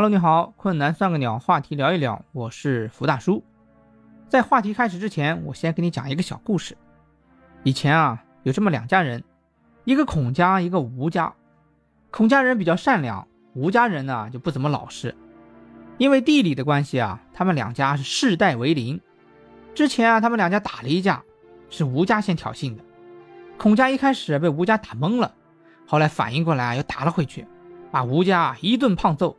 Hello，你好，困难算个鸟，话题聊一聊，我是福大叔。在话题开始之前，我先给你讲一个小故事。以前啊，有这么两家人，一个孔家，一个吴家。孔家人比较善良，吴家人呢就不怎么老实。因为地理的关系啊，他们两家是世代为邻。之前啊，他们两家打了一架，是吴家先挑衅的。孔家一开始被吴家打懵了，后来反应过来又打了回去，把吴家一顿胖揍。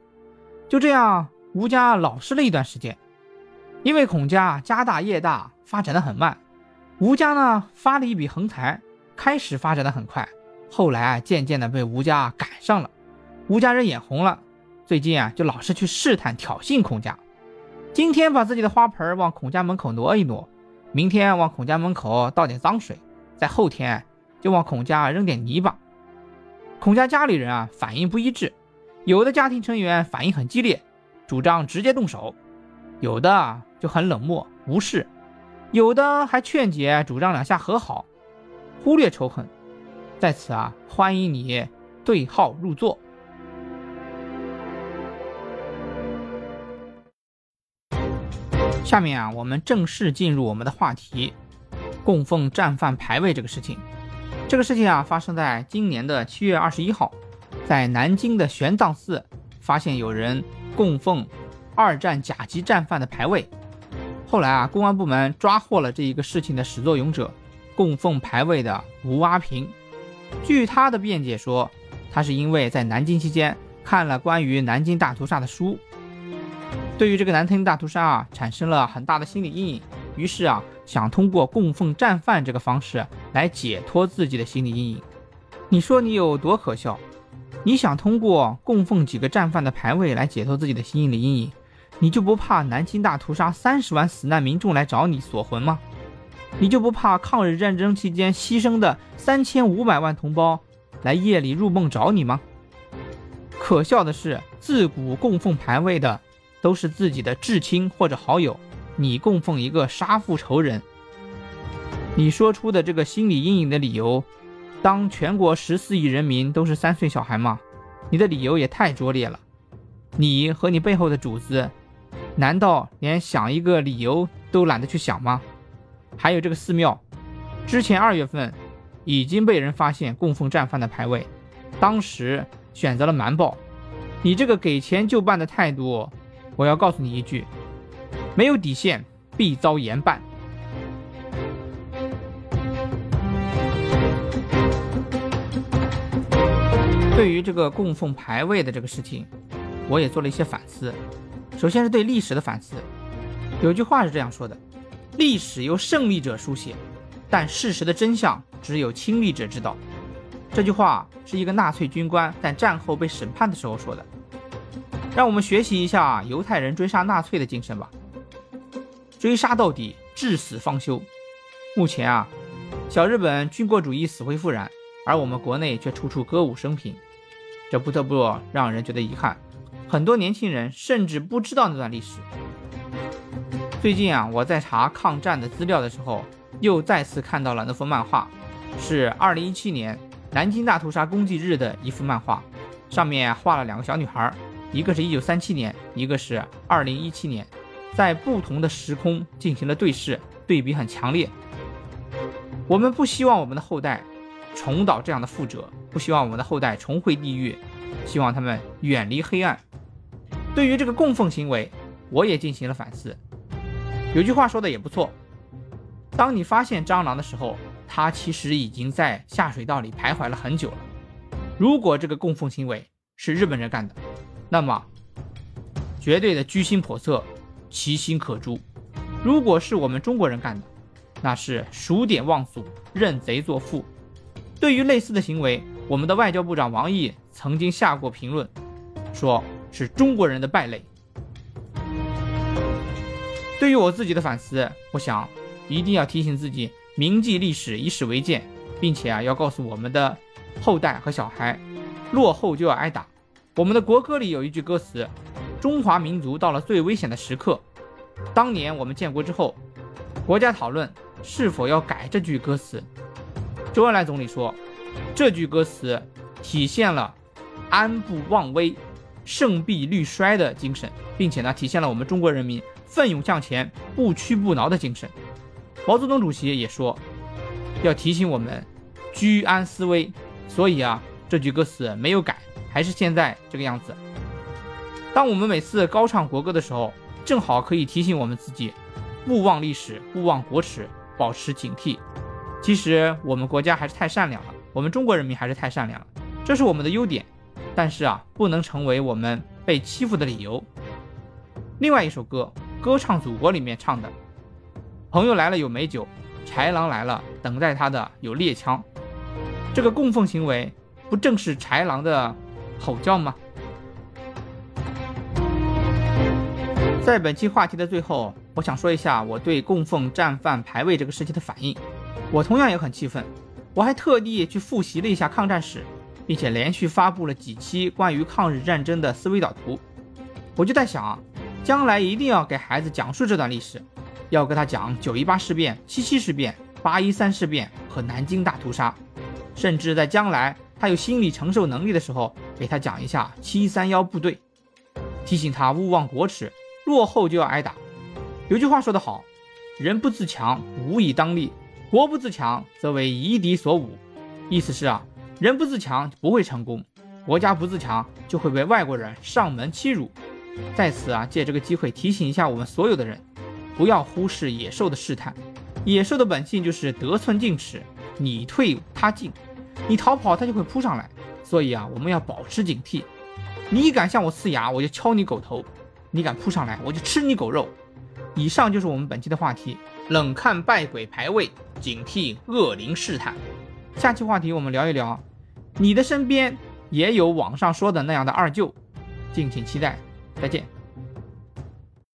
就这样，吴家老实了一段时间。因为孔家家大业大，发展的很慢，吴家呢发了一笔横财，开始发展的很快，后来啊渐渐的被吴家赶上了，吴家人眼红了，最近啊就老是去试探挑衅孔家，今天把自己的花盆往孔家门口挪一挪，明天往孔家门口倒点脏水，在后天就往孔家扔点泥巴。孔家家里人啊反应不一致，有的家庭成员反应很激烈，主张直接动手，有的。就很冷漠无视，有的还劝解，主张两下和好，忽略仇恨。在此啊，欢迎你对号入座。下面啊，我们正式进入我们的话题——供奉战犯牌位这个事情。这个事情啊，发生在今年的七月二十一号，在南京的玄奘寺，发现有人供奉二战甲级战犯的牌位。后来啊，公安部门抓获了这一个事情的始作俑者，供奉牌位的吴阿平。据他的辩解说，他是因为在南京期间看了关于南京大屠杀的书，对于这个南京大屠杀啊产生了很大的心理阴影，于是啊想通过供奉战犯这个方式来解脱自己的心理阴影。你说你有多可笑？你想通过供奉几个战犯的牌位来解脱自己的心理阴影？你就不怕南京大屠杀三十万死难民众来找你索魂吗？你就不怕抗日战争期间牺牲的三千五百万同胞来夜里入梦找你吗？可笑的是，自古供奉牌位的都是自己的至亲或者好友，你供奉一个杀父仇人，你说出的这个心理阴影的理由，当全国十四亿人民都是三岁小孩吗？你的理由也太拙劣了，你和你背后的主子。难道连想一个理由都懒得去想吗？还有这个寺庙，之前二月份已经被人发现供奉战犯的牌位，当时选择了瞒报。你这个给钱就办的态度，我要告诉你一句：没有底线必遭严办。对于这个供奉牌位的这个事情，我也做了一些反思。首先是对历史的反思，有句话是这样说的：历史由胜利者书写，但事实的真相只有亲历者知道。这句话是一个纳粹军官在战后被审判的时候说的。让我们学习一下犹太人追杀纳粹的精神吧，追杀到底，至死方休。目前啊，小日本军国主义死灰复燃，而我们国内却处处歌舞升平，这不得不让人觉得遗憾。很多年轻人甚至不知道那段历史。最近啊，我在查抗战的资料的时候，又再次看到了那幅漫画，是2017年南京大屠杀公祭日的一幅漫画，上面画了两个小女孩，一个是一九三七年，一个是二零一七年，在不同的时空进行了对视，对比很强烈。我们不希望我们的后代重蹈这样的覆辙，不希望我们的后代重回地狱，希望他们远离黑暗。对于这个供奉行为，我也进行了反思。有句话说的也不错：当你发现蟑螂的时候，它其实已经在下水道里徘徊了很久了。如果这个供奉行为是日本人干的，那么绝对的居心叵测，其心可诛；如果是我们中国人干的，那是数典忘祖，认贼作父。对于类似的行为，我们的外交部长王毅曾经下过评论，说。是中国人的败类。对于我自己的反思，我想一定要提醒自己铭记历史，以史为鉴，并且啊，要告诉我们的后代和小孩，落后就要挨打。我们的国歌里有一句歌词：“中华民族到了最危险的时刻。”当年我们建国之后，国家讨论是否要改这句歌词。周恩来总理说，这句歌词体现了安不忘危。胜必虑衰的精神，并且呢，体现了我们中国人民奋勇向前、不屈不挠的精神。毛泽东主席也说，要提醒我们居安思危。所以啊，这句歌词没有改，还是现在这个样子。当我们每次高唱国歌的时候，正好可以提醒我们自己，勿忘历史，勿忘国耻，保持警惕。其实我们国家还是太善良了，我们中国人民还是太善良了，这是我们的优点。但是啊，不能成为我们被欺负的理由。另外一首歌《歌唱祖国》里面唱的：“朋友来了有美酒，豺狼来了等待他的有猎枪。”这个供奉行为，不正是豺狼的吼叫吗？在本期话题的最后，我想说一下我对供奉战犯牌位这个事情的反应。我同样也很气愤，我还特地去复习了一下抗战史。并且连续发布了几期关于抗日战争的思维导图，我就在想，将来一定要给孩子讲述这段历史，要跟他讲九一八事变、七七事变、八一三事变和南京大屠杀，甚至在将来他有心理承受能力的时候，给他讲一下七三幺部队，提醒他勿忘国耻，落后就要挨打。有句话说得好，人不自强，无以当立；国不自强，则为夷狄所侮。意思是啊。人不自强不会成功，国家不自强就会被外国人上门欺辱。在此啊，借这个机会提醒一下我们所有的人，不要忽视野兽的试探。野兽的本性就是得寸进尺，你退他进，你逃跑他就会扑上来。所以啊，我们要保持警惕。你敢向我呲牙，我就敲你狗头；你敢扑上来，我就吃你狗肉。以上就是我们本期的话题：冷看败鬼排位，警惕恶灵试探。下期话题我们聊一聊。你的身边也有网上说的那样的二舅，敬请期待，再见。